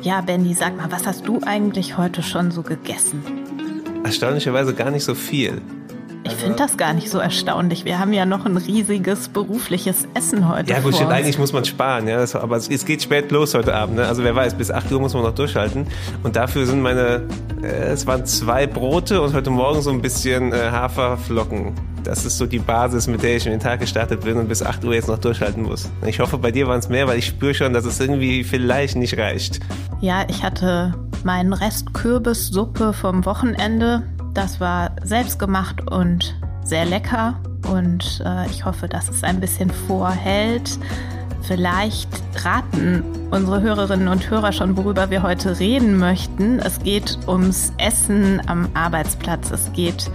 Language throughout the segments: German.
Ja, Benny, sag mal, was hast du eigentlich heute schon so gegessen? Erstaunlicherweise gar nicht so viel. Ich finde das gar nicht so erstaunlich. Wir haben ja noch ein riesiges berufliches Essen heute. Ja, gut, vor uns. eigentlich muss man sparen, ja. Das, aber es, es geht spät los heute Abend, ne? Also wer weiß, bis 8 Uhr muss man noch durchhalten. Und dafür sind meine, äh, es waren zwei Brote und heute Morgen so ein bisschen äh, Haferflocken. Das ist so die Basis, mit der ich in den Tag gestartet bin und bis 8 Uhr jetzt noch durchhalten muss. Ich hoffe, bei dir waren es mehr, weil ich spüre schon, dass es irgendwie vielleicht nicht reicht. Ja, ich hatte meinen Rest Kürbissuppe vom Wochenende. Das war selbstgemacht und sehr lecker. Und äh, ich hoffe, dass es ein bisschen vorhält. Vielleicht raten unsere Hörerinnen und Hörer schon, worüber wir heute reden möchten. Es geht ums Essen am Arbeitsplatz. Es geht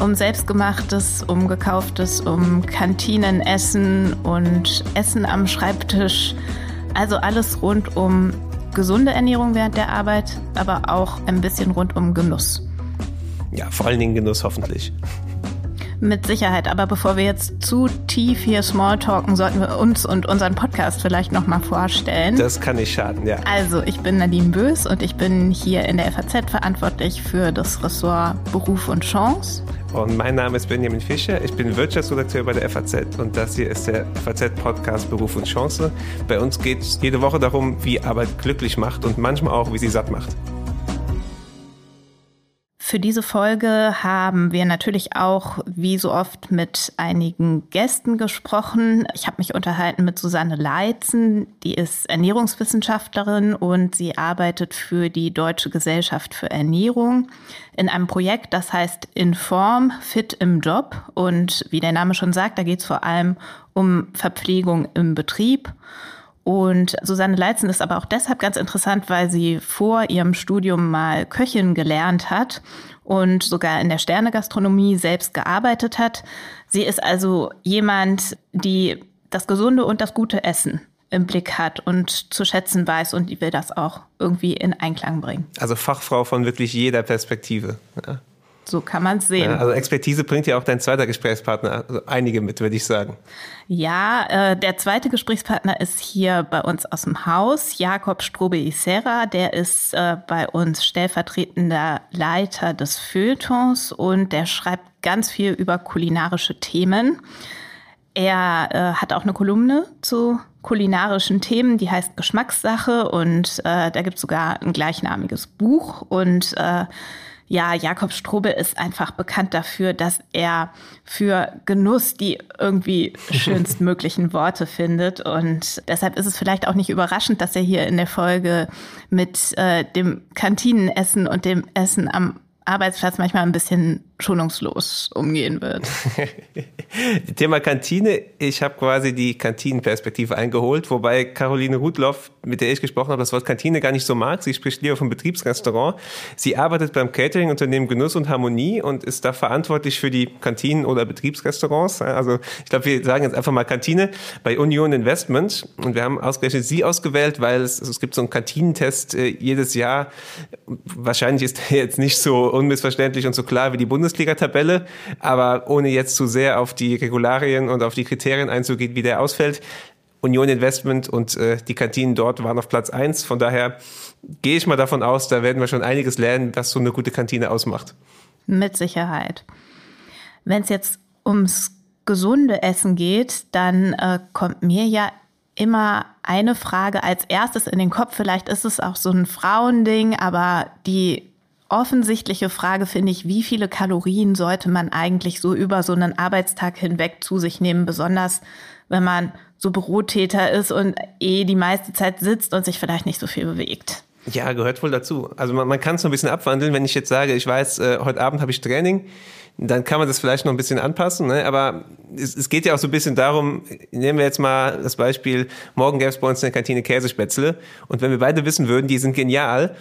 um selbstgemachtes, um gekauftes, um Kantinenessen und Essen am Schreibtisch. Also alles rund um gesunde Ernährung während der Arbeit, aber auch ein bisschen rund um Genuss. Ja, vor allen Dingen Genuss hoffentlich. Mit Sicherheit. Aber bevor wir jetzt zu tief hier Smalltalken, sollten wir uns und unseren Podcast vielleicht nochmal vorstellen. Das kann nicht schaden, ja. Also, ich bin Nadine Bös und ich bin hier in der FAZ verantwortlich für das Ressort Beruf und Chance. Und mein Name ist Benjamin Fischer. Ich bin Wirtschaftsredakteur bei der FAZ und das hier ist der FAZ-Podcast Beruf und Chance. Bei uns geht es jede Woche darum, wie Arbeit glücklich macht und manchmal auch, wie sie satt macht. Für diese Folge haben wir natürlich auch, wie so oft, mit einigen Gästen gesprochen. Ich habe mich unterhalten mit Susanne Leitzen, die ist Ernährungswissenschaftlerin und sie arbeitet für die Deutsche Gesellschaft für Ernährung in einem Projekt, das heißt Inform Fit im Job. Und wie der Name schon sagt, da geht es vor allem um Verpflegung im Betrieb. Und Susanne Leitzen ist aber auch deshalb ganz interessant, weil sie vor ihrem Studium mal Köchin gelernt hat und sogar in der Sternegastronomie selbst gearbeitet hat. Sie ist also jemand, die das gesunde und das gute Essen im Blick hat und zu schätzen weiß und die will das auch irgendwie in Einklang bringen. Also Fachfrau von wirklich jeder Perspektive. Ja. So kann man es sehen. Ja, also Expertise bringt ja auch dein zweiter Gesprächspartner, also einige mit, würde ich sagen. Ja, äh, der zweite Gesprächspartner ist hier bei uns aus dem Haus, Jakob Strobe-Isera. Der ist äh, bei uns stellvertretender Leiter des Feuilletons und der schreibt ganz viel über kulinarische Themen. Er äh, hat auch eine Kolumne zu kulinarischen Themen, die heißt Geschmackssache und äh, da gibt es sogar ein gleichnamiges Buch und äh, ja, Jakob Strobe ist einfach bekannt dafür, dass er für Genuss die irgendwie schönstmöglichen Worte findet. Und deshalb ist es vielleicht auch nicht überraschend, dass er hier in der Folge mit äh, dem Kantinenessen und dem Essen am Arbeitsplatz manchmal ein bisschen schonungslos umgehen wird. Thema Kantine. Ich habe quasi die Kantinenperspektive eingeholt, wobei Caroline Rudloff, mit der ich gesprochen habe, das Wort Kantine gar nicht so mag. Sie spricht lieber vom Betriebsrestaurant. Sie arbeitet beim Catering-Unternehmen Genuss und Harmonie und ist da verantwortlich für die Kantinen oder Betriebsrestaurants. Also ich glaube, wir sagen jetzt einfach mal Kantine bei Union Investment. Und wir haben ausgerechnet sie ausgewählt, weil es, es gibt so einen Kantinentest äh, jedes Jahr. Wahrscheinlich ist der jetzt nicht so unmissverständlich und so klar wie die Bundesliga-Tabelle, aber ohne jetzt zu sehr auf die Regularien und auf die Kriterien einzugehen, wie der ausfällt. Union Investment und äh, die Kantinen dort waren auf Platz eins. Von daher gehe ich mal davon aus, da werden wir schon einiges lernen, was so eine gute Kantine ausmacht. Mit Sicherheit. Wenn es jetzt ums gesunde Essen geht, dann äh, kommt mir ja immer eine Frage als erstes in den Kopf. Vielleicht ist es auch so ein Frauending, aber die offensichtliche Frage finde ich, wie viele Kalorien sollte man eigentlich so über so einen Arbeitstag hinweg zu sich nehmen, besonders wenn man so Bürotäter ist und eh die meiste Zeit sitzt und sich vielleicht nicht so viel bewegt. Ja, gehört wohl dazu. Also man, man kann es so ein bisschen abwandeln. Wenn ich jetzt sage, ich weiß, äh, heute Abend habe ich Training, dann kann man das vielleicht noch ein bisschen anpassen. Ne? Aber es, es geht ja auch so ein bisschen darum, nehmen wir jetzt mal das Beispiel, morgen gäbe es bei uns in der Kantine Käsespätzle. Und wenn wir beide wissen würden, die sind genial,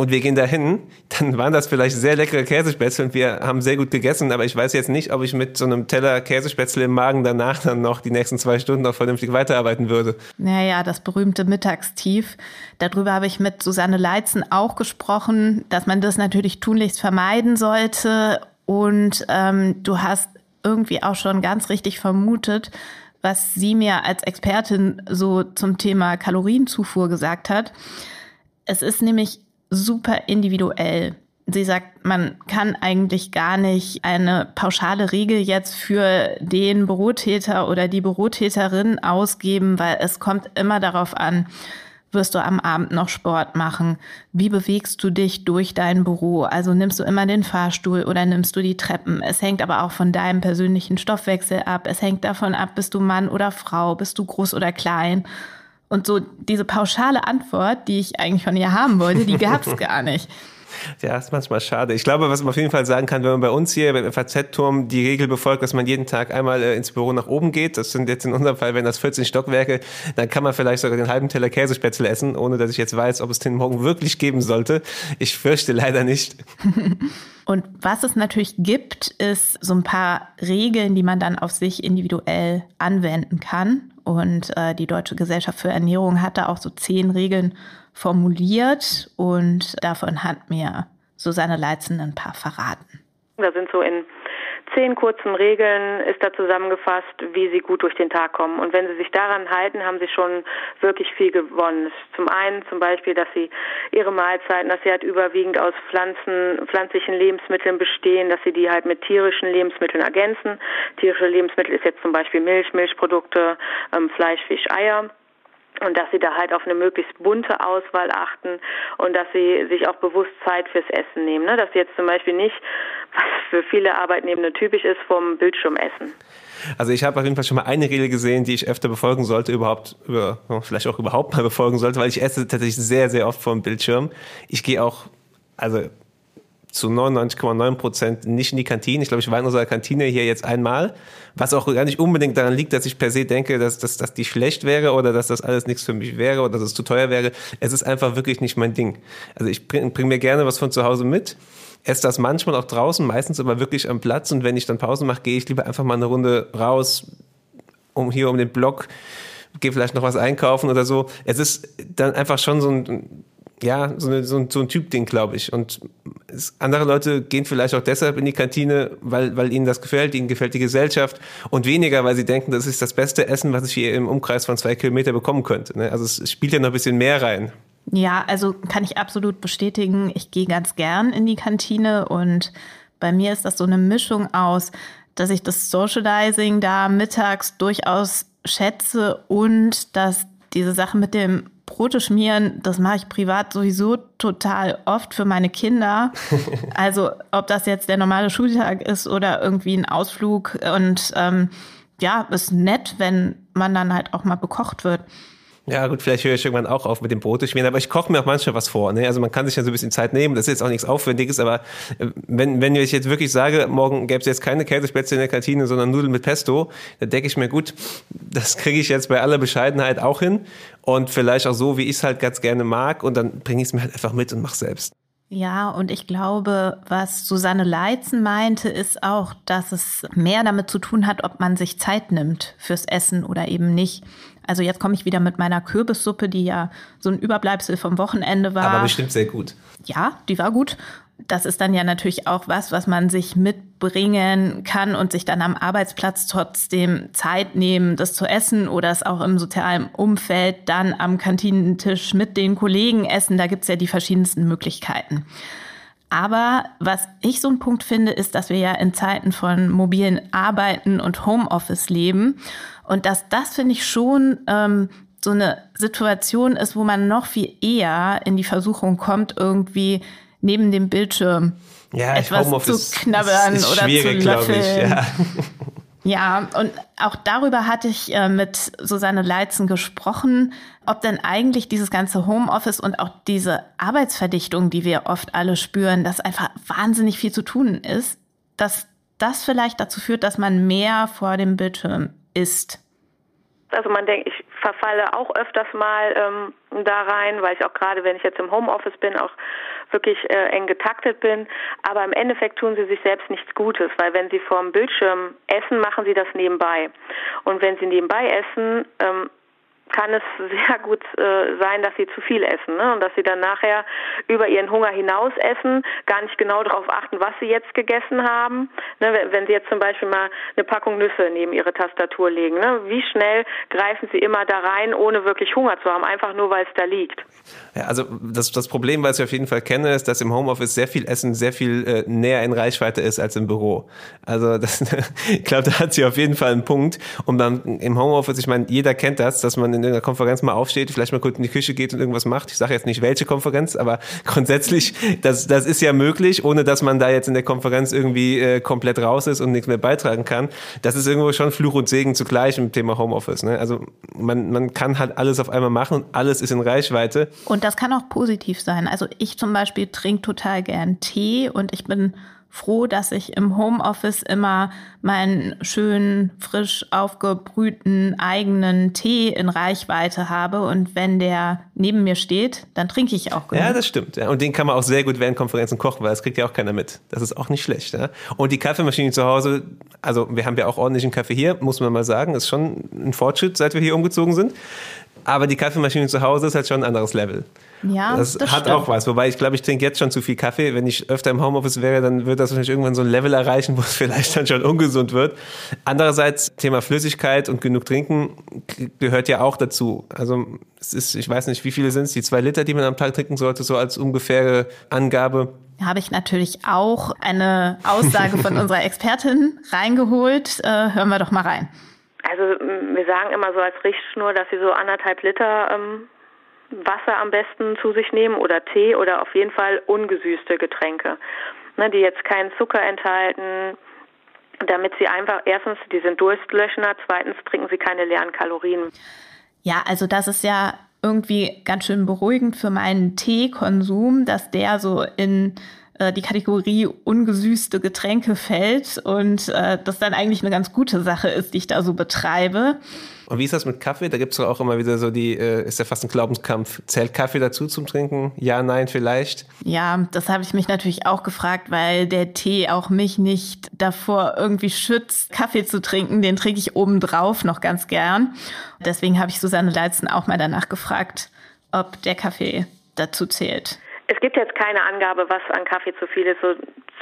und wir gehen dahin, dann waren das vielleicht sehr leckere Käsespätzle und wir haben sehr gut gegessen, aber ich weiß jetzt nicht, ob ich mit so einem Teller Käsespätzle im Magen danach dann noch die nächsten zwei Stunden noch vernünftig weiterarbeiten würde. Naja, das berühmte Mittagstief. Darüber habe ich mit Susanne Leitzen auch gesprochen, dass man das natürlich tunlichst vermeiden sollte. Und ähm, du hast irgendwie auch schon ganz richtig vermutet, was sie mir als Expertin so zum Thema Kalorienzufuhr gesagt hat. Es ist nämlich super individuell. Sie sagt, man kann eigentlich gar nicht eine pauschale Regel jetzt für den Bürotäter oder die Bürotäterin ausgeben, weil es kommt immer darauf an, wirst du am Abend noch Sport machen? Wie bewegst du dich durch dein Büro? Also nimmst du immer den Fahrstuhl oder nimmst du die Treppen? Es hängt aber auch von deinem persönlichen Stoffwechsel ab. Es hängt davon ab, bist du Mann oder Frau? Bist du groß oder klein? Und so diese pauschale Antwort, die ich eigentlich von ihr haben wollte, die gab es gar nicht. Ja, ist manchmal schade. Ich glaube, was man auf jeden Fall sagen kann, wenn man bei uns hier beim FAZ-Turm die Regel befolgt, dass man jeden Tag einmal äh, ins Büro nach oben geht, das sind jetzt in unserem Fall, wenn das 14 Stockwerke, dann kann man vielleicht sogar den halben Teller Käsespätzle essen, ohne dass ich jetzt weiß, ob es den morgen wirklich geben sollte. Ich fürchte leider nicht. Und was es natürlich gibt, ist so ein paar Regeln, die man dann auf sich individuell anwenden kann. Und äh, die Deutsche Gesellschaft für Ernährung hat da auch so zehn Regeln formuliert und davon hat mir Susanne Leitzen ein paar verraten. Da sind so in zehn kurzen Regeln ist da zusammengefasst, wie sie gut durch den Tag kommen. Und wenn sie sich daran halten, haben sie schon wirklich viel gewonnen. Zum einen zum Beispiel, dass sie ihre Mahlzeiten, dass sie halt überwiegend aus Pflanzen, pflanzlichen Lebensmitteln bestehen, dass sie die halt mit tierischen Lebensmitteln ergänzen. Tierische Lebensmittel ist jetzt zum Beispiel Milch, Milchprodukte, ähm, Fleisch, Fisch, Eier und dass sie da halt auf eine möglichst bunte Auswahl achten und dass sie sich auch bewusst Zeit fürs Essen nehmen. Ne? Dass sie jetzt zum Beispiel nicht, was für viele Arbeitnehmende typisch ist, vom Bildschirm essen. Also ich habe auf jeden Fall schon mal eine Regel gesehen, die ich öfter befolgen sollte, überhaupt, über, vielleicht auch überhaupt mal befolgen sollte, weil ich esse tatsächlich sehr, sehr oft vor dem Bildschirm. Ich gehe auch, also zu 99,9 Prozent nicht in die Kantine. Ich glaube, ich war in unserer Kantine hier jetzt einmal, was auch gar nicht unbedingt daran liegt, dass ich per se denke, dass, dass, dass die schlecht wäre oder dass das alles nichts für mich wäre oder dass es zu teuer wäre. Es ist einfach wirklich nicht mein Ding. Also ich bringe bring mir gerne was von zu Hause mit, esse das manchmal auch draußen, meistens aber wirklich am Platz und wenn ich dann Pause mache, gehe ich lieber einfach mal eine Runde raus, um hier um den Block gehe vielleicht noch was einkaufen oder so. Es ist dann einfach schon so ein ja, so, eine, so, ein, so ein Typ-Ding, glaube ich. Und es, andere Leute gehen vielleicht auch deshalb in die Kantine, weil, weil ihnen das gefällt, ihnen gefällt die Gesellschaft und weniger, weil sie denken, das ist das beste Essen, was ich hier im Umkreis von zwei Kilometer bekommen könnte. Ne? Also es spielt ja noch ein bisschen mehr rein. Ja, also kann ich absolut bestätigen. Ich gehe ganz gern in die Kantine und bei mir ist das so eine Mischung aus, dass ich das Socializing da mittags durchaus schätze und dass diese Sache mit dem Brote schmieren, das mache ich privat sowieso total oft für meine Kinder. Also ob das jetzt der normale Schultag ist oder irgendwie ein Ausflug. Und ähm, ja, ist nett, wenn man dann halt auch mal bekocht wird. Ja, gut, vielleicht höre ich irgendwann auch auf mit dem Brote schmieren, aber ich koche mir auch manchmal was vor. Ne? Also man kann sich ja so ein bisschen Zeit nehmen, das ist jetzt auch nichts Aufwendiges, aber äh, wenn, wenn ich jetzt wirklich sage, morgen gäbe es jetzt keine Käsespätzle in der Kantine, sondern Nudeln mit Pesto, dann denke ich mir, gut, das kriege ich jetzt bei aller Bescheidenheit auch hin und vielleicht auch so, wie ich es halt ganz gerne mag und dann bringe ich es mir halt einfach mit und mache selbst. Ja, und ich glaube, was Susanne Leitzen meinte, ist auch, dass es mehr damit zu tun hat, ob man sich Zeit nimmt fürs Essen oder eben nicht. Also jetzt komme ich wieder mit meiner Kürbissuppe, die ja so ein Überbleibsel vom Wochenende war. Aber bestimmt sehr gut. Ja, die war gut. Das ist dann ja natürlich auch was, was man sich mitbringen kann und sich dann am Arbeitsplatz trotzdem Zeit nehmen, das zu essen oder es auch im sozialen Umfeld dann am Kantinentisch mit den Kollegen essen. Da gibt's ja die verschiedensten Möglichkeiten. Aber was ich so ein Punkt finde, ist, dass wir ja in Zeiten von mobilen Arbeiten und Homeoffice leben. Und dass das, finde ich, schon ähm, so eine Situation ist, wo man noch viel eher in die Versuchung kommt, irgendwie neben dem Bildschirm ja, etwas zu knabbern ist, ist oder zu löffeln. Ich, ja. ja, und auch darüber hatte ich äh, mit Susanne Leitzen gesprochen, ob denn eigentlich dieses ganze Homeoffice und auch diese Arbeitsverdichtung, die wir oft alle spüren, dass einfach wahnsinnig viel zu tun ist, dass das vielleicht dazu führt, dass man mehr vor dem Bildschirm ist. Also man denkt, ich verfalle auch öfters mal ähm, da rein, weil ich auch gerade, wenn ich jetzt im Homeoffice bin, auch wirklich äh, eng getaktet bin. Aber im Endeffekt tun sie sich selbst nichts Gutes, weil wenn sie vorm Bildschirm essen, machen sie das nebenbei. Und wenn sie nebenbei essen, ähm, kann es sehr gut äh, sein, dass sie zu viel essen ne? und dass sie dann nachher über ihren Hunger hinaus essen, gar nicht genau darauf achten, was sie jetzt gegessen haben. Ne? Wenn, sie jetzt zum Beispiel mal eine Packung Nüsse neben ihre Tastatur legen, ne? wie schnell greifen sie immer da rein, ohne wirklich Hunger zu haben, einfach nur weil es da liegt. Ja, also das, das Problem, was ich auf jeden Fall kenne, ist, dass im Homeoffice sehr viel Essen sehr viel äh, näher in Reichweite ist als im Büro. Also das, ich glaube, da hat sie auf jeden Fall einen Punkt. Und dann im Homeoffice, ich meine, jeder kennt das, dass man in einer Konferenz mal aufsteht, vielleicht mal kurz in die Küche geht und irgendwas macht. Ich sage jetzt nicht welche Konferenz, aber grundsätzlich, das, das ist ja möglich, ohne dass man da jetzt in der Konferenz irgendwie äh, komplett raus ist und nichts mehr beitragen kann. Das ist irgendwo schon Fluch und Segen zugleich im Thema Homeoffice. Ne? Also man, man kann halt alles auf einmal machen und alles ist in Reichweite. Und das kann auch positiv sein. Also ich zum Beispiel trinke total gern Tee und ich bin froh, dass ich im Homeoffice immer meinen schönen, frisch aufgebrühten eigenen Tee in Reichweite habe. Und wenn der neben mir steht, dann trinke ich auch genug. Ja, das stimmt. Ja. Und den kann man auch sehr gut während Konferenzen kochen, weil das kriegt ja auch keiner mit. Das ist auch nicht schlecht. Ja. Und die Kaffeemaschine zu Hause, also wir haben ja auch ordentlichen Kaffee hier, muss man mal sagen, ist schon ein Fortschritt, seit wir hier umgezogen sind. Aber die Kaffeemaschine zu Hause ist halt schon ein anderes Level. Ja, das, das hat stimmt. auch was. Wobei ich glaube, ich trinke jetzt schon zu viel Kaffee. Wenn ich öfter im Homeoffice wäre, dann wird das wahrscheinlich irgendwann so ein Level erreichen, wo es vielleicht dann schon ungesund wird. Andererseits, Thema Flüssigkeit und genug trinken gehört ja auch dazu. Also es ist, ich weiß nicht, wie viele sind es, die zwei Liter, die man am Tag trinken sollte, so als ungefähre Angabe. Habe ich natürlich auch eine Aussage von unserer Expertin reingeholt. Äh, hören wir doch mal rein. Also wir sagen immer so als Richtschnur, dass sie so anderthalb Liter ähm, Wasser am besten zu sich nehmen oder Tee oder auf jeden Fall ungesüßte Getränke, ne, die jetzt keinen Zucker enthalten, damit sie einfach erstens, die sind durstlöschender, zweitens trinken sie keine leeren Kalorien. Ja, also das ist ja irgendwie ganz schön beruhigend für meinen Teekonsum, dass der so in äh, die Kategorie ungesüßte Getränke fällt und äh, das dann eigentlich eine ganz gute Sache ist, die ich da so betreibe. Und wie ist das mit Kaffee? Da gibt es auch immer wieder so die, äh, ist ja fast ein Glaubenskampf. Zählt Kaffee dazu zum Trinken? Ja, nein, vielleicht? Ja, das habe ich mich natürlich auch gefragt, weil der Tee auch mich nicht davor irgendwie schützt, Kaffee zu trinken. Den trinke ich obendrauf noch ganz gern. Deswegen habe ich Susanne Leitzen auch mal danach gefragt, ob der Kaffee dazu zählt. Es gibt jetzt keine Angabe, was an Kaffee zu viel ist. So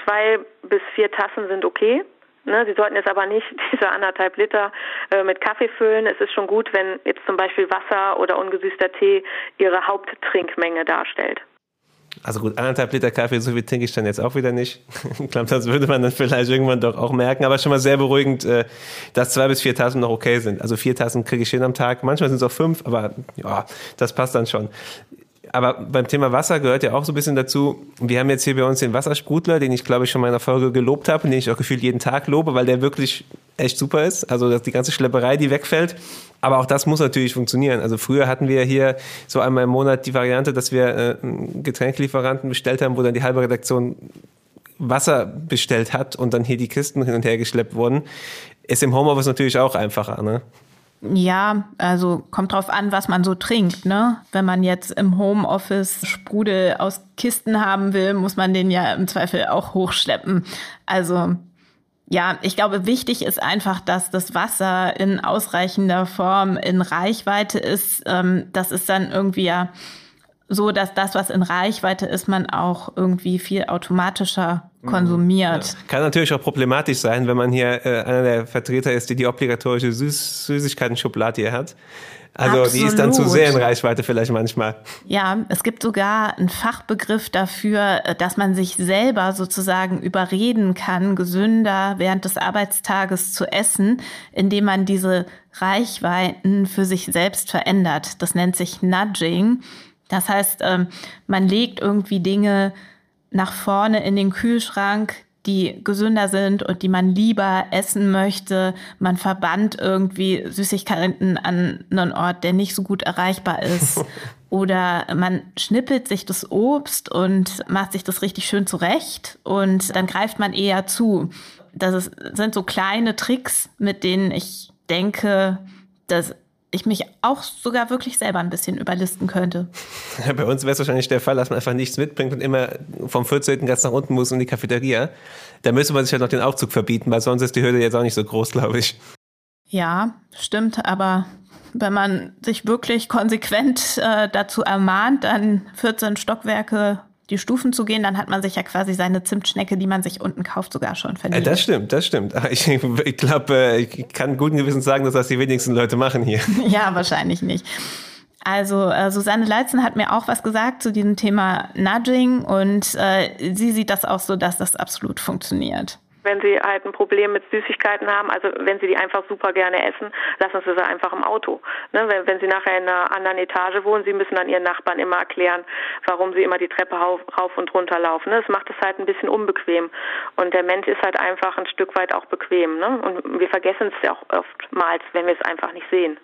zwei bis vier Tassen sind okay. Ne, Sie sollten jetzt aber nicht diese anderthalb Liter äh, mit Kaffee füllen. Es ist schon gut, wenn jetzt zum Beispiel Wasser oder ungesüßter Tee Ihre Haupttrinkmenge darstellt. Also gut, anderthalb Liter Kaffee, so viel trinke ich dann jetzt auch wieder nicht. ich glaube, das würde man dann vielleicht irgendwann doch auch merken. Aber schon mal sehr beruhigend, äh, dass zwei bis vier Tassen noch okay sind. Also vier Tassen kriege ich hin am Tag. Manchmal sind es auch fünf, aber ja, das passt dann schon aber beim Thema Wasser gehört ja auch so ein bisschen dazu. Wir haben jetzt hier bei uns den Wassersprudler, den ich glaube ich schon in meiner Folge gelobt habe und den ich auch gefühlt jeden Tag lobe, weil der wirklich echt super ist. Also dass die ganze Schlepperei, die wegfällt. Aber auch das muss natürlich funktionieren. Also früher hatten wir hier so einmal im Monat die Variante, dass wir äh, Getränkelieferanten bestellt haben, wo dann die halbe Redaktion Wasser bestellt hat und dann hier die Kisten hin und her geschleppt wurden. Ist im Homeoffice natürlich auch einfacher. Ne? Ja, also kommt drauf an, was man so trinkt, ne? Wenn man jetzt im Homeoffice Sprudel aus Kisten haben will, muss man den ja im Zweifel auch hochschleppen. Also ja, ich glaube, wichtig ist einfach, dass das Wasser in ausreichender Form in Reichweite ist. Ähm, das ist dann irgendwie ja so, dass das, was in Reichweite ist, man auch irgendwie viel automatischer konsumiert. Ja. Kann natürlich auch problematisch sein, wenn man hier äh, einer der Vertreter ist, die die obligatorische Süß Süßigkeiten-Schublade hier hat. Also Absolut. die ist dann zu sehr in Reichweite vielleicht manchmal. Ja, es gibt sogar einen Fachbegriff dafür, äh, dass man sich selber sozusagen überreden kann, gesünder während des Arbeitstages zu essen, indem man diese Reichweiten für sich selbst verändert. Das nennt sich Nudging. Das heißt, ähm, man legt irgendwie Dinge nach vorne in den Kühlschrank, die gesünder sind und die man lieber essen möchte. Man verbannt irgendwie Süßigkeiten an einen Ort, der nicht so gut erreichbar ist. Oder man schnippelt sich das Obst und macht sich das richtig schön zurecht und dann greift man eher zu. Das ist, sind so kleine Tricks, mit denen ich denke, dass ich mich auch sogar wirklich selber ein bisschen überlisten könnte. Ja, bei uns wäre es wahrscheinlich der Fall, dass man einfach nichts mitbringt und immer vom 14. ganz nach unten muss in die Cafeteria. Da müsste man sich halt noch den Aufzug verbieten, weil sonst ist die Hürde jetzt auch nicht so groß, glaube ich. Ja, stimmt, aber wenn man sich wirklich konsequent äh, dazu ermahnt, dann 14 Stockwerke die Stufen zu gehen, dann hat man sich ja quasi seine Zimtschnecke, die man sich unten kauft, sogar schon verdient. Das stimmt, das stimmt. Ich, ich glaube, äh, ich kann guten Gewissens sagen, dass das die wenigsten Leute machen hier. ja, wahrscheinlich nicht. Also äh, Susanne Leitzen hat mir auch was gesagt zu diesem Thema Nudging und äh, sie sieht das auch so, dass das absolut funktioniert wenn sie halt ein Problem mit Süßigkeiten haben, also wenn sie die einfach super gerne essen, lassen sie sie einfach im Auto. Ne? Wenn, wenn sie nachher in einer anderen Etage wohnen, sie müssen dann ihren Nachbarn immer erklären, warum sie immer die Treppe rauf, und runter laufen. Ne? Das macht es halt ein bisschen unbequem. Und der Mensch ist halt einfach ein Stück weit auch bequem. Ne? Und wir vergessen es ja auch oftmals, wenn wir es einfach nicht sehen.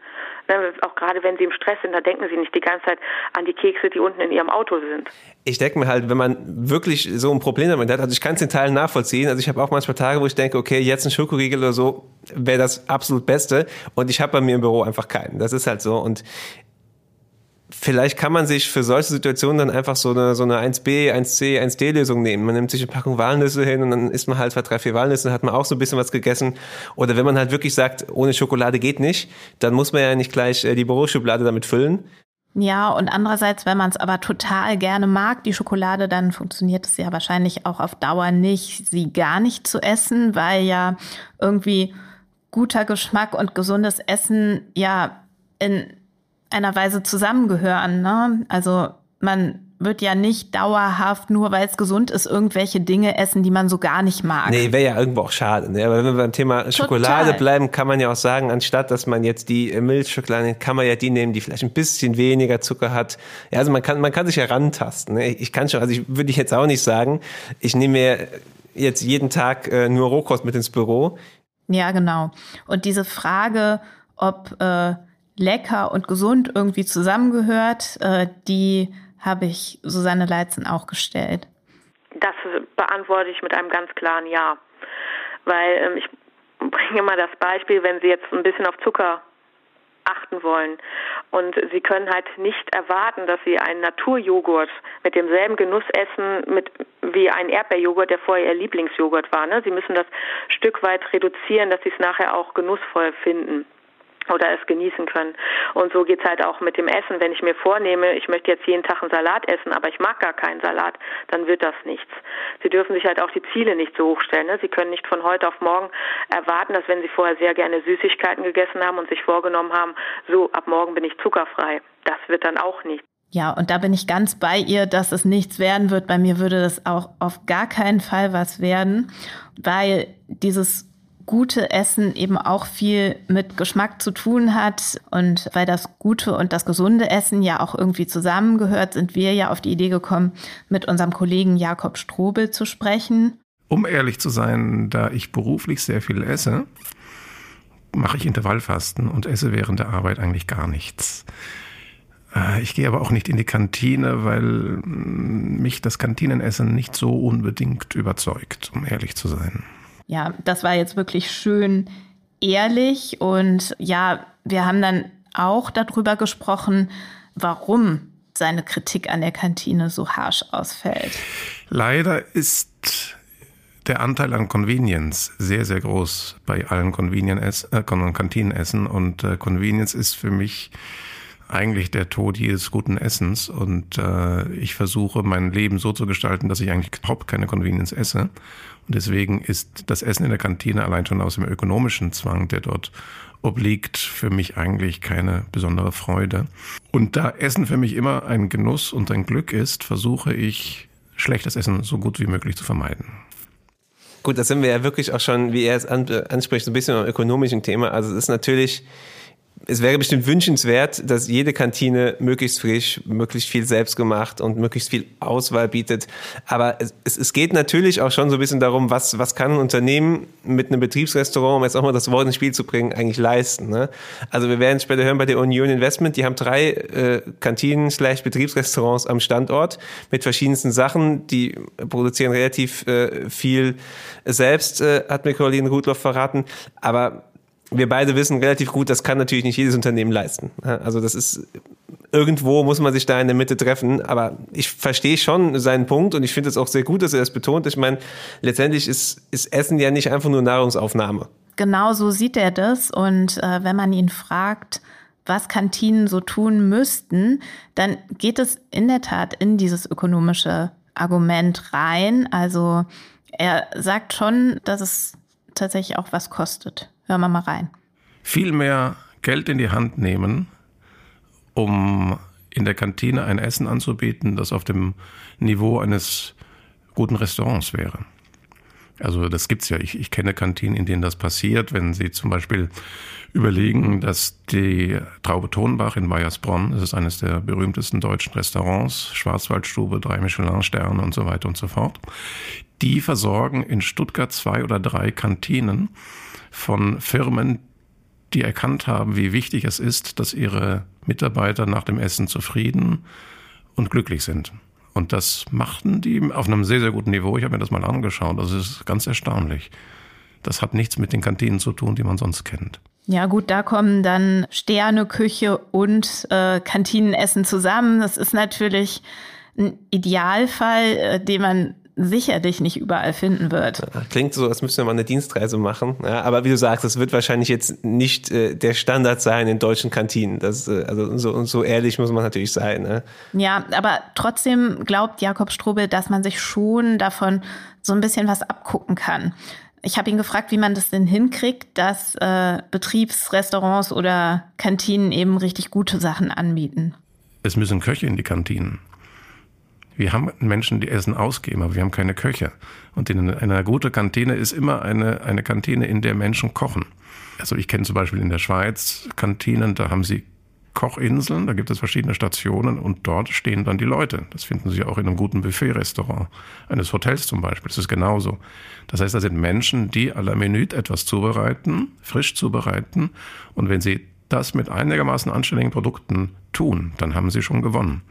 Ne, auch gerade wenn sie im Stress sind, da denken sie nicht die ganze Zeit an die Kekse, die unten in ihrem Auto sind. Ich denke mir halt, wenn man wirklich so ein Problem damit hat, also ich kann es in Teilen nachvollziehen. Also ich habe auch manchmal Tage, wo ich denke, okay, jetzt ein Schokoriegel oder so wäre das absolut Beste. Und ich habe bei mir im Büro einfach keinen. Das ist halt so. Und vielleicht kann man sich für solche Situationen dann einfach so eine, so eine 1b, 1c, 1d-Lösung nehmen. Man nimmt sich eine Packung Walnüsse hin und dann isst man halt drei, vier Walnüsse, hat man auch so ein bisschen was gegessen. Oder wenn man halt wirklich sagt, ohne Schokolade geht nicht, dann muss man ja nicht gleich äh, die Büroschublade damit füllen. Ja, und andererseits, wenn man es aber total gerne mag, die Schokolade, dann funktioniert es ja wahrscheinlich auch auf Dauer nicht, sie gar nicht zu essen, weil ja irgendwie guter Geschmack und gesundes Essen ja in einer Weise zusammengehören. Ne? Also man wird ja nicht dauerhaft, nur weil es gesund ist, irgendwelche Dinge essen, die man so gar nicht mag. Nee, wäre ja irgendwo auch schade. Ne? Aber wenn wir beim Thema Schokolade Total. bleiben, kann man ja auch sagen, anstatt dass man jetzt die Milchschokolade, kann man ja die nehmen, die vielleicht ein bisschen weniger Zucker hat. Ja, also man kann, man kann sich ja rantasten. Ne? Ich kann schon, also ich würde ich jetzt auch nicht sagen, ich nehme mir jetzt jeden Tag äh, nur Rohkost mit ins Büro. Ja, genau. Und diese Frage, ob äh, lecker und gesund irgendwie zusammengehört, äh, die habe ich Susanne Leitzen auch gestellt. Das beantworte ich mit einem ganz klaren Ja. Weil ähm, ich bringe mal das Beispiel, wenn Sie jetzt ein bisschen auf Zucker achten wollen. Und Sie können halt nicht erwarten, dass Sie einen Naturjoghurt mit demselben Genuss essen mit, wie ein Erdbeerjoghurt, der vorher Ihr Lieblingsjoghurt war. Ne? Sie müssen das Stück weit reduzieren, dass Sie es nachher auch genussvoll finden oder es genießen können. Und so geht's halt auch mit dem Essen. Wenn ich mir vornehme, ich möchte jetzt jeden Tag einen Salat essen, aber ich mag gar keinen Salat, dann wird das nichts. Sie dürfen sich halt auch die Ziele nicht so hochstellen. Ne? Sie können nicht von heute auf morgen erwarten, dass wenn Sie vorher sehr gerne Süßigkeiten gegessen haben und sich vorgenommen haben, so ab morgen bin ich zuckerfrei. Das wird dann auch nichts. Ja, und da bin ich ganz bei ihr, dass es nichts werden wird. Bei mir würde das auch auf gar keinen Fall was werden, weil dieses gute Essen eben auch viel mit Geschmack zu tun hat. Und weil das gute und das gesunde Essen ja auch irgendwie zusammengehört, sind wir ja auf die Idee gekommen, mit unserem Kollegen Jakob Strobel zu sprechen. Um ehrlich zu sein, da ich beruflich sehr viel esse, mache ich Intervallfasten und esse während der Arbeit eigentlich gar nichts. Äh, ich gehe aber auch nicht in die Kantine, weil mm, mich das Kantinenessen nicht so unbedingt überzeugt, um ehrlich zu sein ja, das war jetzt wirklich schön ehrlich und ja, wir haben dann auch darüber gesprochen, warum seine Kritik an der Kantine so harsch ausfällt. Leider ist der Anteil an Convenience sehr, sehr groß bei allen Convenience äh, Kantinenessen und äh, Convenience ist für mich eigentlich der Tod jedes guten Essens und äh, ich versuche mein Leben so zu gestalten, dass ich eigentlich überhaupt keine Convenience esse und deswegen ist das Essen in der Kantine allein schon aus dem ökonomischen Zwang, der dort obliegt, für mich eigentlich keine besondere Freude. Und da Essen für mich immer ein Genuss und ein Glück ist, versuche ich schlechtes Essen so gut wie möglich zu vermeiden. Gut, das sind wir ja wirklich auch schon, wie er es anspricht, so ein bisschen am ökonomischen Thema. Also es ist natürlich es wäre bestimmt wünschenswert, dass jede Kantine möglichst frisch, möglichst viel selbst gemacht und möglichst viel Auswahl bietet. Aber es, es geht natürlich auch schon so ein bisschen darum, was, was kann ein Unternehmen mit einem Betriebsrestaurant, um jetzt auch mal das Wort ins Spiel zu bringen, eigentlich leisten. Ne? Also wir werden später hören bei der Union Investment, die haben drei äh, Kantinen slash Betriebsrestaurants am Standort mit verschiedensten Sachen, die produzieren relativ äh, viel selbst, äh, hat mir Caroline Rudloff verraten. Aber wir beide wissen relativ gut, das kann natürlich nicht jedes Unternehmen leisten. Also das ist irgendwo muss man sich da in der Mitte treffen. Aber ich verstehe schon seinen Punkt und ich finde es auch sehr gut, dass er das betont. Ich meine, letztendlich ist, ist Essen ja nicht einfach nur Nahrungsaufnahme. genau so sieht er das. Und äh, wenn man ihn fragt, was Kantinen so tun müssten, dann geht es in der Tat in dieses ökonomische Argument rein. Also er sagt schon, dass es tatsächlich auch was kostet. Hören wir mal rein. Viel mehr Geld in die Hand nehmen, um in der Kantine ein Essen anzubieten, das auf dem Niveau eines guten Restaurants wäre. Also das gibt's ja. Ich, ich kenne Kantinen, in denen das passiert, wenn Sie zum Beispiel überlegen, dass die Traube Tonbach in Bayersbronn, das ist eines der berühmtesten deutschen Restaurants, Schwarzwaldstube, drei Michelin-Sterne und so weiter und so fort, die versorgen in Stuttgart zwei oder drei Kantinen von Firmen, die erkannt haben, wie wichtig es ist, dass ihre Mitarbeiter nach dem Essen zufrieden und glücklich sind. Und das machten die auf einem sehr, sehr guten Niveau. Ich habe mir das mal angeschaut. Das ist ganz erstaunlich. Das hat nichts mit den Kantinen zu tun, die man sonst kennt. Ja gut, da kommen dann Sterneküche und äh, Kantinenessen zusammen. Das ist natürlich ein Idealfall, äh, den man sicherlich nicht überall finden wird. Klingt so, als müssten wir mal eine Dienstreise machen. Ja, aber wie du sagst, das wird wahrscheinlich jetzt nicht äh, der Standard sein in deutschen Kantinen. Das, äh, also so, so ehrlich muss man natürlich sein. Ne? Ja, aber trotzdem glaubt Jakob Strobel, dass man sich schon davon so ein bisschen was abgucken kann. Ich habe ihn gefragt, wie man das denn hinkriegt, dass äh, Betriebsrestaurants oder Kantinen eben richtig gute Sachen anbieten. Es müssen Köche in die Kantinen. Wir haben Menschen, die Essen ausgeben, aber wir haben keine Köche. Und in einer guten Kantine ist immer eine, eine Kantine, in der Menschen kochen. Also ich kenne zum Beispiel in der Schweiz Kantinen, da haben sie Kochinseln, da gibt es verschiedene Stationen und dort stehen dann die Leute. Das finden Sie auch in einem guten Buffet-Restaurant, eines Hotels zum Beispiel. Das ist genauso. Das heißt, da sind Menschen, die à la Minute etwas zubereiten, frisch zubereiten. Und wenn Sie das mit einigermaßen anständigen Produkten tun, dann haben Sie schon gewonnen.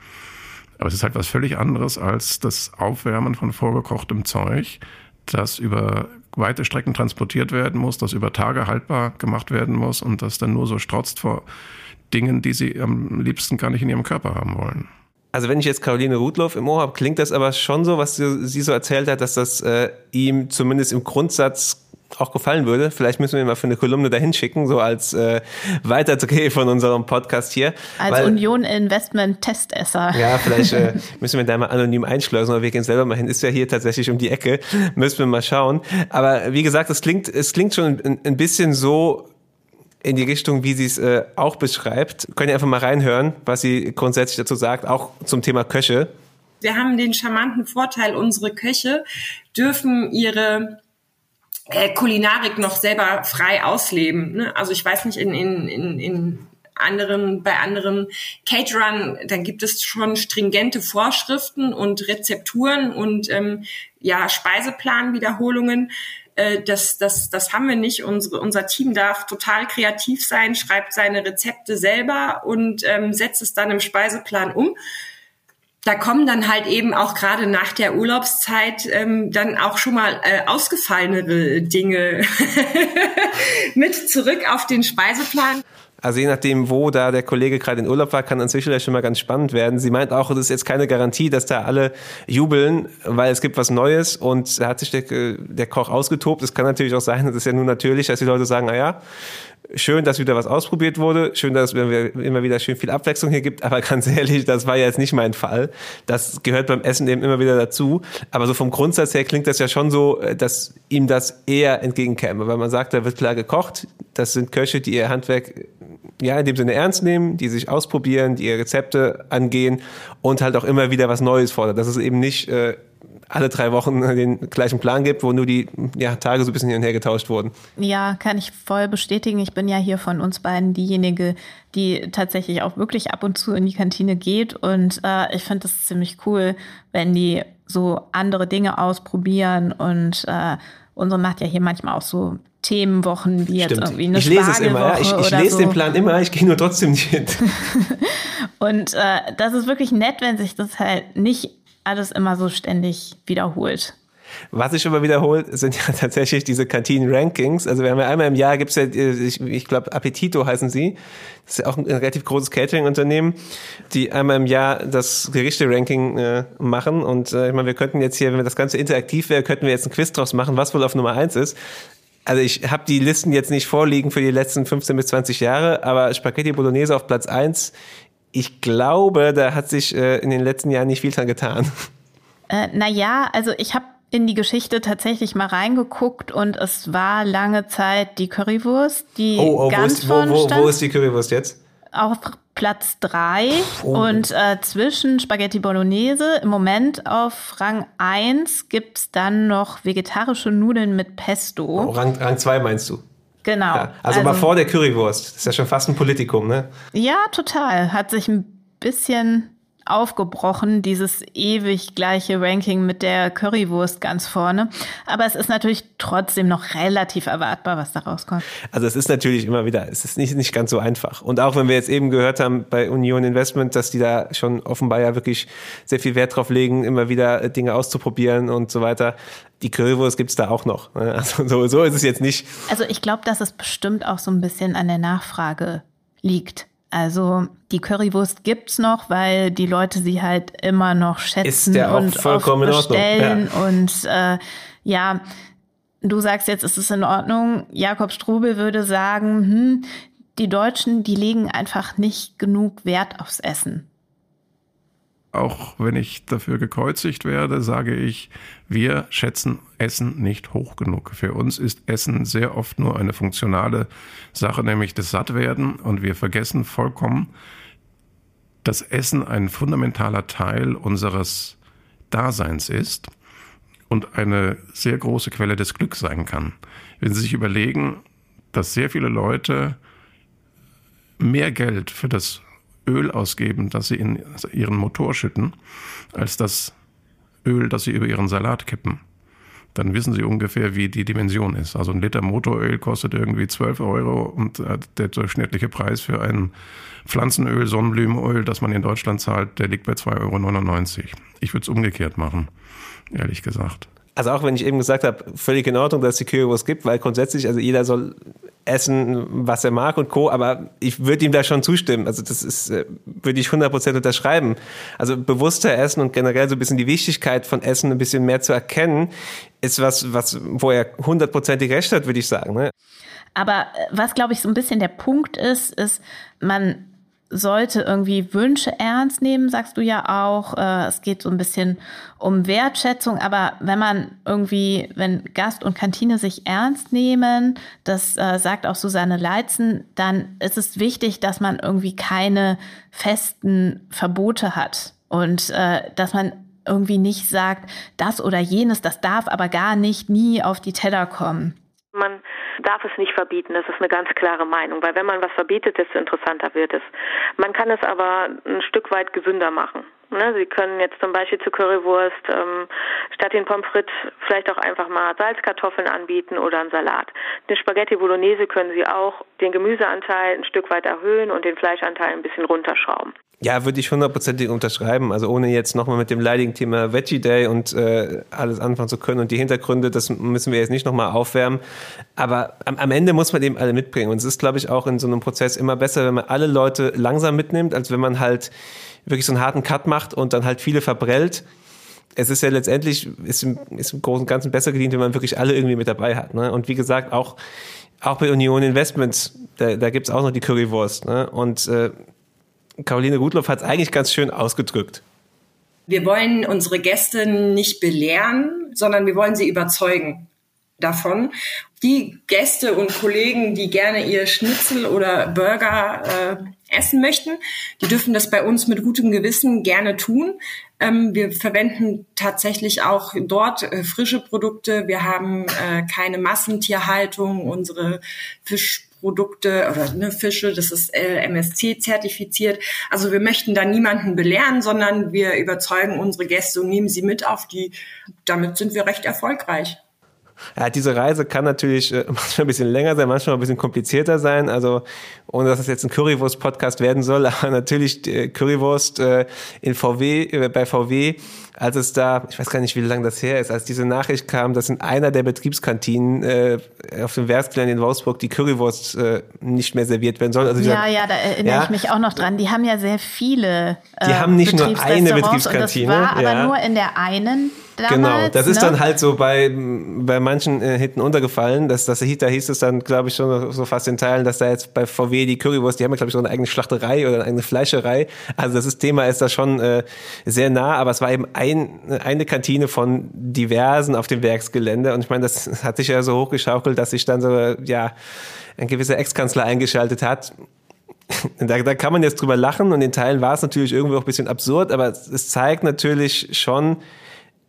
Aber es ist halt was völlig anderes als das Aufwärmen von vorgekochtem Zeug, das über weite Strecken transportiert werden muss, das über Tage haltbar gemacht werden muss und das dann nur so strotzt vor Dingen, die sie am liebsten gar nicht in ihrem Körper haben wollen. Also wenn ich jetzt Caroline Rudloff im Ohr habe, klingt das aber schon so, was sie so erzählt hat, dass das äh, ihm zumindest im Grundsatz auch gefallen würde. Vielleicht müssen wir mal für eine Kolumne dahin schicken, so als äh, Weiterdreh von unserem Podcast hier. Als Weil, Union Investment Testesser. Ja, vielleicht äh, müssen wir da mal anonym einschleusen, aber wir gehen selber mal hin. Ist ja hier tatsächlich um die Ecke. Müssen wir mal schauen. Aber wie gesagt, es klingt, es klingt schon ein, ein bisschen so in die Richtung, wie sie es äh, auch beschreibt. Können ihr einfach mal reinhören, was sie grundsätzlich dazu sagt, auch zum Thema Köche. Wir haben den charmanten Vorteil, unsere Köche dürfen ihre äh, Kulinarik noch selber frei ausleben. Ne? Also ich weiß nicht, in, in, in, in anderen, bei anderen Caterern, dann gibt es schon stringente Vorschriften und Rezepturen und ähm, ja, Speiseplanwiederholungen. Äh, das, das, das haben wir nicht. Unsere, unser Team darf total kreativ sein, schreibt seine Rezepte selber und ähm, setzt es dann im Speiseplan um da kommen dann halt eben auch gerade nach der Urlaubszeit ähm, dann auch schon mal äh, ausgefallenere Dinge mit zurück auf den Speiseplan. Also je nachdem, wo da der Kollege gerade in Urlaub war, kann das sicherlich schon mal ganz spannend werden. Sie meint auch, es ist jetzt keine Garantie, dass da alle jubeln, weil es gibt was Neues und da hat sich der, der Koch ausgetobt. Es kann natürlich auch sein, das ist ja nur natürlich, dass die Leute sagen, na ja, schön, dass wieder was ausprobiert wurde. Schön, dass es immer wieder schön viel Abwechslung hier gibt. Aber ganz ehrlich, das war ja jetzt nicht mein Fall. Das gehört beim Essen eben immer wieder dazu. Aber so vom Grundsatz her klingt das ja schon so, äh, dass ihm das eher entgegenkäme. Weil man sagt, da wird klar gekocht. Das sind Köche, die ihr Handwerk ja, in dem Sinne ernst nehmen, die sich ausprobieren, die ihre Rezepte angehen und halt auch immer wieder was Neues fordern. Das ist eben nicht äh, alle drei Wochen den gleichen Plan gibt, wo nur die ja, Tage so ein bisschen hin und her getauscht wurden. Ja, kann ich voll bestätigen. Ich bin ja hier von uns beiden diejenige, die tatsächlich auch wirklich ab und zu in die Kantine geht. Und äh, ich finde es ziemlich cool, wenn die so andere Dinge ausprobieren. Und äh, unsere macht ja hier manchmal auch so Themenwochen, wie jetzt irgendwie eine Ich lese es immer, ja. ich, ich lese so. den Plan immer, ich gehe nur trotzdem nicht hin. und äh, das ist wirklich nett, wenn sich das halt nicht alles immer so ständig wiederholt. Was sich immer wiederholt, sind ja tatsächlich diese Kantinen-Rankings. Also wir haben ja einmal im Jahr gibt's ja, ich, ich glaube, Appetito heißen sie. Das ist ja auch ein relativ großes Catering-Unternehmen, die einmal im Jahr das Gerichte-Ranking äh, machen. Und äh, ich meine, wir könnten jetzt hier, wenn das Ganze interaktiv wäre, könnten wir jetzt ein Quiz draus machen, was wohl auf Nummer eins ist. also ich habe die Listen jetzt nicht vorliegen für die letzten 15 bis 20 Jahre, aber Spaghetti Bolognese auf Platz 1, ich glaube, da hat sich äh, in den letzten Jahren nicht viel dran getan. Äh, naja, also ich habe in die Geschichte tatsächlich mal reingeguckt und es war lange Zeit die Currywurst, die oh, oh, ganz wo ist, wo, wo, wo ist die Currywurst jetzt? Auf Platz 3 oh. und äh, zwischen Spaghetti Bolognese im Moment auf Rang 1 gibt es dann noch vegetarische Nudeln mit Pesto. Oh, Rang 2 meinst du? Genau. Ja, also, also mal vor der Currywurst. Das ist ja schon fast ein Politikum, ne? Ja, total. Hat sich ein bisschen aufgebrochen, dieses ewig gleiche Ranking mit der Currywurst ganz vorne. Aber es ist natürlich trotzdem noch relativ erwartbar, was da rauskommt. Also es ist natürlich immer wieder, es ist nicht, nicht ganz so einfach. Und auch wenn wir jetzt eben gehört haben bei Union Investment, dass die da schon offenbar ja wirklich sehr viel Wert drauf legen, immer wieder Dinge auszuprobieren und so weiter. Die Currywurst gibt's da auch noch. Ne? Also so, so ist es jetzt nicht. Also ich glaube, dass es bestimmt auch so ein bisschen an der Nachfrage liegt. Also die Currywurst gibt's noch, weil die Leute sie halt immer noch schätzen und oft bestellen. Ja. Und äh, ja, du sagst jetzt, ist es in Ordnung. Jakob Strubel würde sagen, hm, die Deutschen, die legen einfach nicht genug Wert aufs Essen auch wenn ich dafür gekreuzigt werde, sage ich, wir schätzen Essen nicht hoch genug. Für uns ist Essen sehr oft nur eine funktionale Sache, nämlich das Sattwerden. Und wir vergessen vollkommen, dass Essen ein fundamentaler Teil unseres Daseins ist und eine sehr große Quelle des Glücks sein kann. Wenn Sie sich überlegen, dass sehr viele Leute mehr Geld für das Öl ausgeben, das sie in ihren Motor schütten, als das Öl, das sie über ihren Salat kippen. Dann wissen sie ungefähr, wie die Dimension ist. Also ein Liter Motoröl kostet irgendwie 12 Euro und äh, der durchschnittliche Preis für ein Pflanzenöl, Sonnenblumenöl, das man in Deutschland zahlt, der liegt bei 2,99 Euro. Ich würde es umgekehrt machen, ehrlich gesagt. Also auch wenn ich eben gesagt habe, völlig in Ordnung, dass es die Currywurst gibt, weil grundsätzlich, also jeder soll essen, was er mag und Co., aber ich würde ihm da schon zustimmen. Also das ist, äh, würde ich 100% unterschreiben. Also bewusster Essen und generell so ein bisschen die Wichtigkeit von Essen ein bisschen mehr zu erkennen, ist was, was, wo er hundertprozentig recht hat, würde ich sagen. Ne? Aber äh, was, glaube ich, so ein bisschen der Punkt ist, ist, man sollte irgendwie Wünsche ernst nehmen, sagst du ja auch. Äh, es geht so ein bisschen um Wertschätzung, aber wenn man irgendwie, wenn Gast und Kantine sich ernst nehmen, das äh, sagt auch Susanne Leitzen, dann ist es wichtig, dass man irgendwie keine festen Verbote hat und äh, dass man irgendwie nicht sagt, das oder jenes, das darf aber gar nicht nie auf die Teller kommen. Man darf es nicht verbieten. Das ist eine ganz klare Meinung, weil wenn man was verbietet, desto interessanter wird es. Man kann es aber ein Stück weit gesünder machen. Ne? Sie können jetzt zum Beispiel zur Currywurst ähm, statt den Pommes frites vielleicht auch einfach mal Salzkartoffeln anbieten oder einen Salat. Den Spaghetti Bolognese können Sie auch den Gemüseanteil ein Stück weit erhöhen und den Fleischanteil ein bisschen runterschrauben. Ja, würde ich hundertprozentig unterschreiben. Also ohne jetzt nochmal mit dem leidigen Thema Veggie Day und äh, alles anfangen zu können und die Hintergründe, das müssen wir jetzt nicht nochmal aufwärmen. Aber am, am, Ende muss man eben alle mitbringen. Und es ist, glaube ich, auch in so einem Prozess immer besser, wenn man alle Leute langsam mitnimmt, als wenn man halt wirklich so einen harten Cut macht und dann halt viele verbrellt. Es ist ja letztendlich, ist im, ist im Großen und Ganzen besser gedient, wenn man wirklich alle irgendwie mit dabei hat. Ne? Und wie gesagt, auch, auch bei Union Investments, da, da gibt es auch noch die Currywurst. Ne? Und äh, Caroline Rudloff hat es eigentlich ganz schön ausgedrückt. Wir wollen unsere Gäste nicht belehren, sondern wir wollen sie überzeugen davon. Die Gäste und Kollegen, die gerne ihr Schnitzel oder Burger äh, essen möchten, die dürfen das bei uns mit gutem Gewissen gerne tun. Ähm, wir verwenden tatsächlich auch dort äh, frische Produkte. Wir haben äh, keine Massentierhaltung. Unsere Fisch Produkte oder ne, Fische, das ist MSC zertifiziert. Also wir möchten da niemanden belehren, sondern wir überzeugen unsere Gäste und nehmen sie mit auf die, damit sind wir recht erfolgreich. Ja, diese Reise kann natürlich äh, manchmal ein bisschen länger sein, manchmal ein bisschen komplizierter sein. Also, ohne dass es jetzt ein Currywurst-Podcast werden soll, aber natürlich äh, Currywurst äh, in VW, äh, bei VW, als es da, ich weiß gar nicht, wie lange das her ist, als diese Nachricht kam, dass in einer der Betriebskantinen äh, auf dem Werksgelände in Wolfsburg die Currywurst äh, nicht mehr serviert werden soll. Also ja, ja, da erinnere ja, ich mich auch noch dran. Die haben ja sehr viele. Äh, die haben nicht nur eine Betriebskantine. Und das war aber ja. nur in der einen damals. Genau, das ist ne? dann halt so bei, bei manchen äh, hinten untergefallen. Das, das, da hieß es dann, glaube ich, schon so fast in Teilen, dass da jetzt bei VW die Currywurst, die haben ja, glaube ich, so eine eigene Schlachterei oder eine eigene Fleischerei. Also das ist, Thema ist da schon äh, sehr nah, aber es war eben ein, eine Kantine von diversen auf dem Werksgelände. Und ich meine, das hat sich ja so hochgeschaukelt, dass sich dann so, ja, ein gewisser Ex-Kanzler eingeschaltet hat. Da, da kann man jetzt drüber lachen und in Teilen war es natürlich irgendwie auch ein bisschen absurd, aber es zeigt natürlich schon,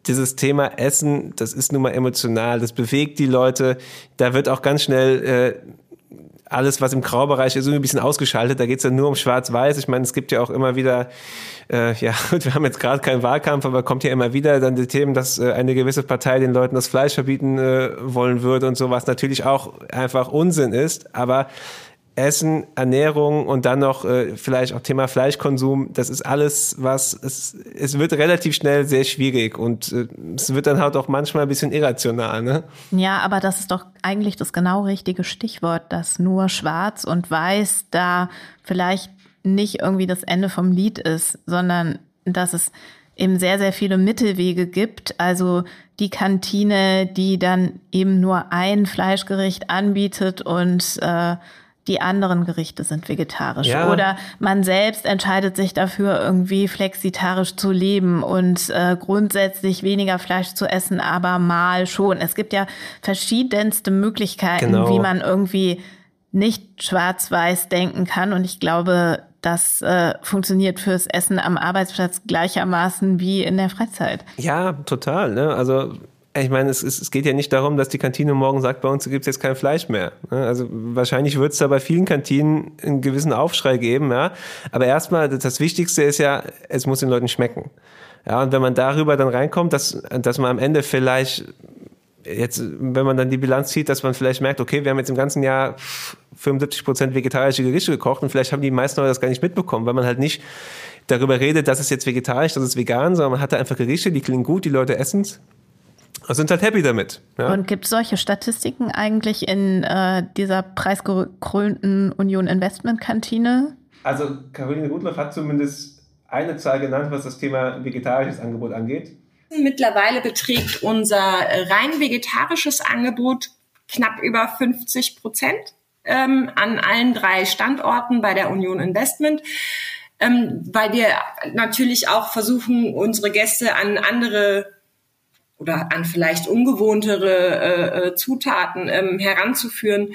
dieses Thema Essen, das ist nun mal emotional, das bewegt die Leute. Da wird auch ganz schnell äh, alles, was im Graubereich ist, irgendwie ein bisschen ausgeschaltet. Da geht es dann nur um Schwarz-Weiß. Ich meine, es gibt ja auch immer wieder, äh, ja, wir haben jetzt gerade keinen Wahlkampf, aber kommt ja immer wieder dann die Themen, dass äh, eine gewisse Partei den Leuten das Fleisch verbieten äh, wollen würde und sowas natürlich auch einfach Unsinn ist. Aber Essen, Ernährung und dann noch äh, vielleicht auch Thema Fleischkonsum, das ist alles, was es, es wird relativ schnell sehr schwierig und äh, es wird dann halt auch manchmal ein bisschen irrational, ne? Ja, aber das ist doch eigentlich das genau richtige Stichwort, dass nur Schwarz und Weiß da vielleicht nicht irgendwie das Ende vom Lied ist, sondern dass es eben sehr, sehr viele Mittelwege gibt. Also die Kantine, die dann eben nur ein Fleischgericht anbietet und äh, die anderen Gerichte sind vegetarisch. Ja. Oder man selbst entscheidet sich dafür, irgendwie flexitarisch zu leben und äh, grundsätzlich weniger Fleisch zu essen, aber mal schon. Es gibt ja verschiedenste Möglichkeiten, Genau. wie man irgendwie nicht schwarz-weiß denken kann. Und ich glaube, das äh, funktioniert fürs Essen am Arbeitsplatz gleichermaßen wie in der Freizeit. Ja, total. Ne? Also ich meine, es, es, es geht ja nicht darum, dass die Kantine morgen sagt, bei uns gibt's jetzt kein Fleisch mehr. Also wahrscheinlich wird es da bei vielen Kantinen einen gewissen Aufschrei geben, ja. Aber erstmal, das- Wichtigste ist ja, es muss den Leuten schmecken. Ja, und wenn man darüber dann reinkommt, dass, dass man am Ende vielleicht jetzt, wenn man dann die Bilanz zieht, dass man vielleicht merkt, okay, wir haben jetzt im ganzen Jahr 75 Prozent vegetarische Gerichte gekocht und vielleicht haben die meisten Leute das gar nicht mitbekommen, weil man halt nicht darüber redet, das ist jetzt vegetarisch, das ist vegan, sondern man hat da einfach Gerichte, die klingen gut, die Leute essen's und sind halt happy damit. Ja? Und gibt es solche Statistiken eigentlich in äh, dieser preisgekrönten Union Investment Kantine? Also Caroline Rudloff hat zumindest eine Zahl genannt, was das Thema vegetarisches Angebot angeht. Mittlerweile beträgt unser äh, rein vegetarisches Angebot knapp über 50 Prozent ähm, an allen drei Standorten bei der Union Investment. Ähm, weil wir natürlich auch versuchen, unsere Gäste an andere oder an vielleicht ungewohntere äh, äh, Zutaten ähm, heranzuführen,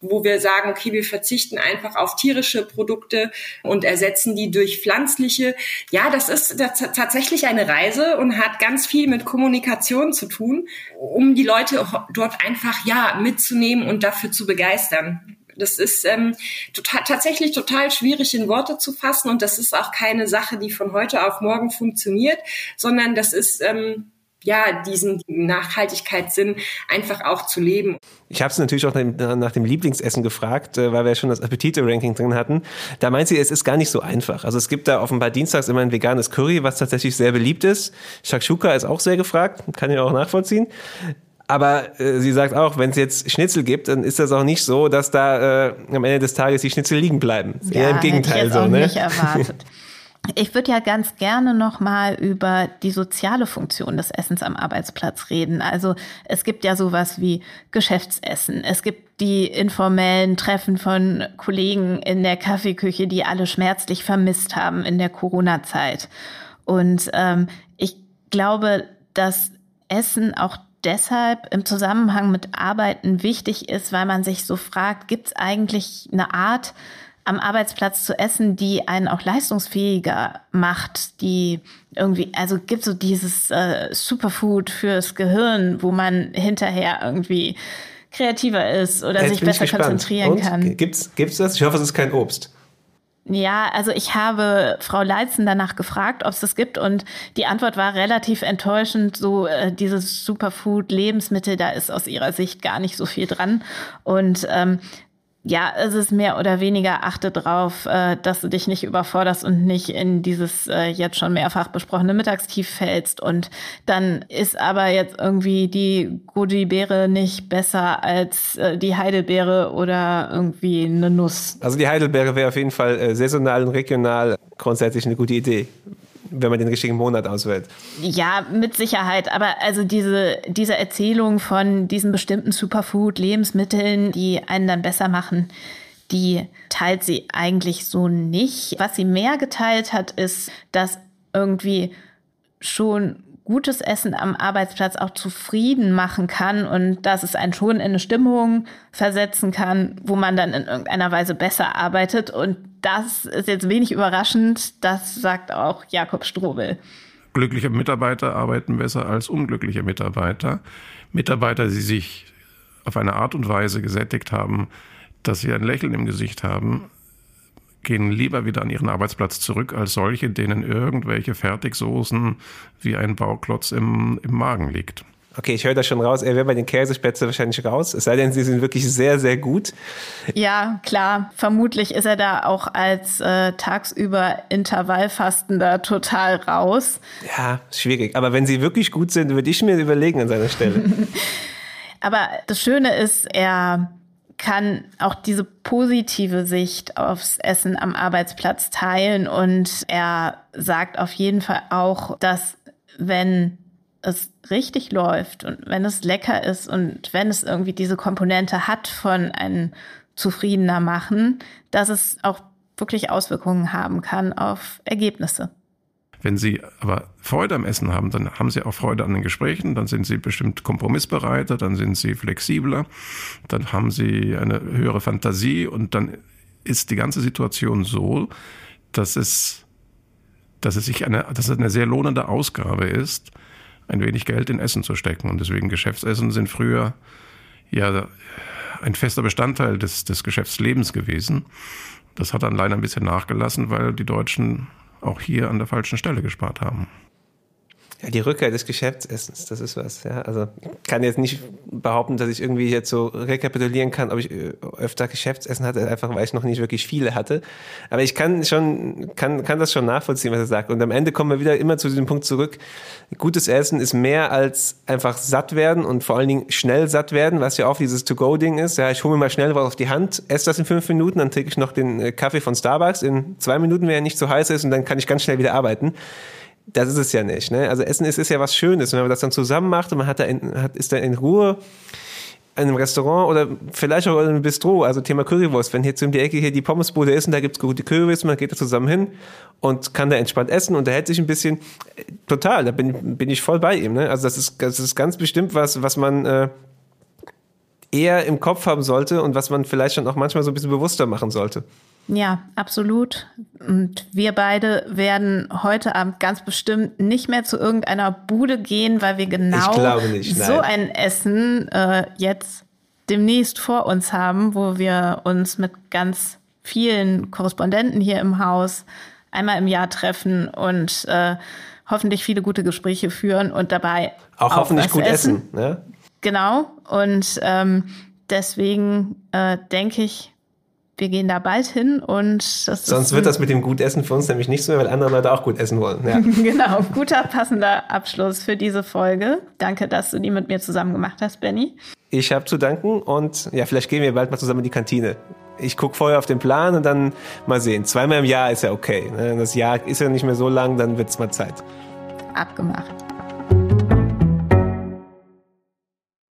wo wir sagen, okay, wir verzichten einfach auf tierische Produkte und ersetzen die durch pflanzliche. Ja, das ist tatsächlich eine Reise und hat ganz viel mit Kommunikation zu tun, um die Leute dort einfach ja mitzunehmen und dafür zu begeistern. Das ist ähm, total, tatsächlich total schwierig in Worte zu fassen und das ist auch keine Sache, die von heute auf morgen funktioniert, sondern das ist ähm, ja diesen Nachhaltigkeitssinn einfach auch zu leben. Ich habe es natürlich auch nach, dem Lieblingsessen gefragt, äh, weil wir ja schon das Appetite-Ranking drin hatten. Da meint sie, es ist gar nicht so einfach. Also es gibt da offenbar dienstags immer ein veganes Curry, was tatsächlich sehr beliebt ist. Shakshuka ist auch sehr gefragt, kann ich auch nachvollziehen. Aber äh, sie sagt auch, wenn es jetzt Schnitzel gibt, dann ist das auch nicht so, dass da äh, am Ende des Tages die Schnitzel liegen bleiben. Eher im Gegenteil hätte ich jetzt so, auch ne? nicht erwartet. Ich würde ja ganz gerne noch mal über die soziale Funktion des Essens am Arbeitsplatz reden. Also es gibt ja sowas wie Geschäftsessen. Es gibt die informellen Treffen von Kollegen in der Kaffeeküche, die alle schmerzlich vermisst haben in der Corona-Zeit. Und ähm, ich glaube, dass Essen auch deshalb im Zusammenhang mit Arbeiten wichtig ist, weil man sich so fragt, gibt es eigentlich eine Art, am Arbeitsplatz zu essen, die einen auch leistungsfähiger macht, die irgendwie, also gibt so dieses äh, Superfood fürs Gehirn, wo man hinterher irgendwie kreativer ist oder Jetzt sich besser konzentrieren Und? kann. Gibt's, gibt's das? Ich hoffe, es ist kein Obst. Ja, also ich habe Frau Leitzen danach gefragt, ob es das gibt und die Antwort war relativ enttäuschend. So äh, dieses Superfood-Lebensmittel, da ist aus ihrer Sicht gar nicht so viel dran. Und ähm, ja, es ist mehr oder weniger achte drauf, äh, dass du dich nicht überforderst und nicht in dieses äh, jetzt schon mehrfach besprochene Mittagstief fällst. Und dann ist aber jetzt irgendwie die Goji-Beere nicht besser als äh, die Heidelbeere oder irgendwie eine Nuss. Also die Heidelbeere wäre auf jeden Fall äh, saisonal und regional grundsätzlich eine gute Idee. Wenn man den richtigen Monat auswählt. Ja, mit Sicherheit. Aber also diese, diese Erzählung von diesen bestimmten Superfood, Lebensmitteln, die einen dann besser machen, die teilt sie eigentlich so nicht. Was sie mehr geteilt hat, ist, dass irgendwie schon gutes Essen am Arbeitsplatz auch zufrieden machen kann und dass es einen schon in eine Stimmung versetzen kann, wo man dann in irgendeiner Weise besser arbeitet. Und das ist jetzt wenig überraschend. Das sagt auch Jakob Strobel. Glückliche Mitarbeiter arbeiten besser als unglückliche Mitarbeiter. Mitarbeiter, die sich auf eine Art und Weise gesättigt haben, dass sie ein Lächeln im Gesicht haben, gehen lieber wieder an ihren Arbeitsplatz zurück als solche, denen irgendwelche Fertigsoßen wie ein Bauklotz im, im Magen liegt. Okay, ich höre da schon raus. Er wäre bei den Käsespätzle wahrscheinlich raus. Es sei denn, sie sind wirklich sehr, sehr gut. Ja, klar. Vermutlich ist er da auch als äh, tagsüber Intervallfastender total raus. Ja, schwierig. Aber wenn sie wirklich gut sind, würde ich mir überlegen an seiner Stelle. Aber das Schöne ist, er kann auch diese positive Sicht aufs Essen am Arbeitsplatz teilen und er sagt auf jeden Fall auch, dass wenn es richtig läuft und wenn es lecker ist und wenn es irgendwie diese Komponente hat von einem zufriedener machen, dass es auch wirklich Auswirkungen haben kann auf Ergebnisse. Wenn Sie aber Freude am Essen haben, dann haben Sie auch Freude an den Gesprächen, dann sind Sie bestimmt kompromissbereiter, dann sind Sie flexibler, dann haben Sie eine höhere Fantasie und dann ist die ganze Situation so, dass es, dass es sich eine, dass es eine sehr lohnende Ausgabe ist, ein wenig Geld in Essen zu stecken. Und deswegen Geschäftsessen sind früher ja ein fester Bestandteil des, des Geschäftslebens gewesen. Das hat dann leider ein bisschen nachgelassen, weil die Deutschen auch hier an der falschen Stelle gespart haben. Ja, die Rückkehr des Geschäftsessens, das ist was. Ja. Also kann jetzt nicht behaupten, dass ich irgendwie jetzt so rekapitulieren kann, ob ich äh, öfter Geschäftsessen hatte, einfach weil ich noch nicht wirklich viele hatte. Aber ich kann schon, kann, kann das schon nachvollziehen, was er sagt. Und am Ende kommen wir wieder immer zu diesem Punkt zurück. Gutes Essen ist mehr als einfach satt werden und vor allen Dingen schnell satt werden, was ja auch dieses To-Go-Ding ist. Ja, ich hole mir mal schnell was auf die Hand, esse das in fünf Minuten, dann trinke ich noch den äh, Kaffee von Starbucks in zwei Minuten, wenn er nicht zu so heiß ist und dann kann ich ganz schnell wieder arbeiten das ist es ja nicht. Ne? Also Essen ist, ist ja was Schönes. Wenn man das dann zusammen macht und man hat da in, hat, ist da in Ruhe in einem Restaurant oder vielleicht auch in einem Bistro, also Thema Currywurst, wenn jetzt um die Ecke hier die Pommesbude ist und da gibt's gute Currywurst, man geht da zusammen hin und kann da entspannt essen und unterhält sich ein bisschen. Total, da bin, bin ich voll bei ihm. Ne? Also das ist, das ist ganz bestimmt was, was man äh, eher im Kopf haben sollte und was man vielleicht schon auch manchmal so ein bisschen bewusster machen sollte. Ja, absolut. Und wir beide werden heute Abend ganz bestimmt nicht mehr zu irgendeiner Bude gehen, weil wir genau nicht, so ein Essen äh, jetzt demnächst vor uns haben, wo wir uns mit ganz vielen Korrespondenten hier im Haus einmal im Jahr treffen und äh, hoffentlich viele gute Gespräche führen und dabei auch, auch hoffentlich gut essen. essen ne? Genau. Und ähm, deswegen äh, denke ich, wir gehen da bald hin und sonst wird das mit dem Gutessen für uns nämlich nicht so, weil andere Leute auch gut essen wollen. Ja. genau, guter passender Abschluss für diese Folge. Danke, dass du die mit mir zusammen gemacht hast, Benny. Ich habe zu danken und ja, vielleicht gehen wir bald mal zusammen in die Kantine. Ich gucke vorher auf den Plan und dann mal sehen. Zweimal im Jahr ist ja okay. Ne? Das Jahr ist ja nicht mehr so lang, dann wird es mal Zeit. Abgemacht.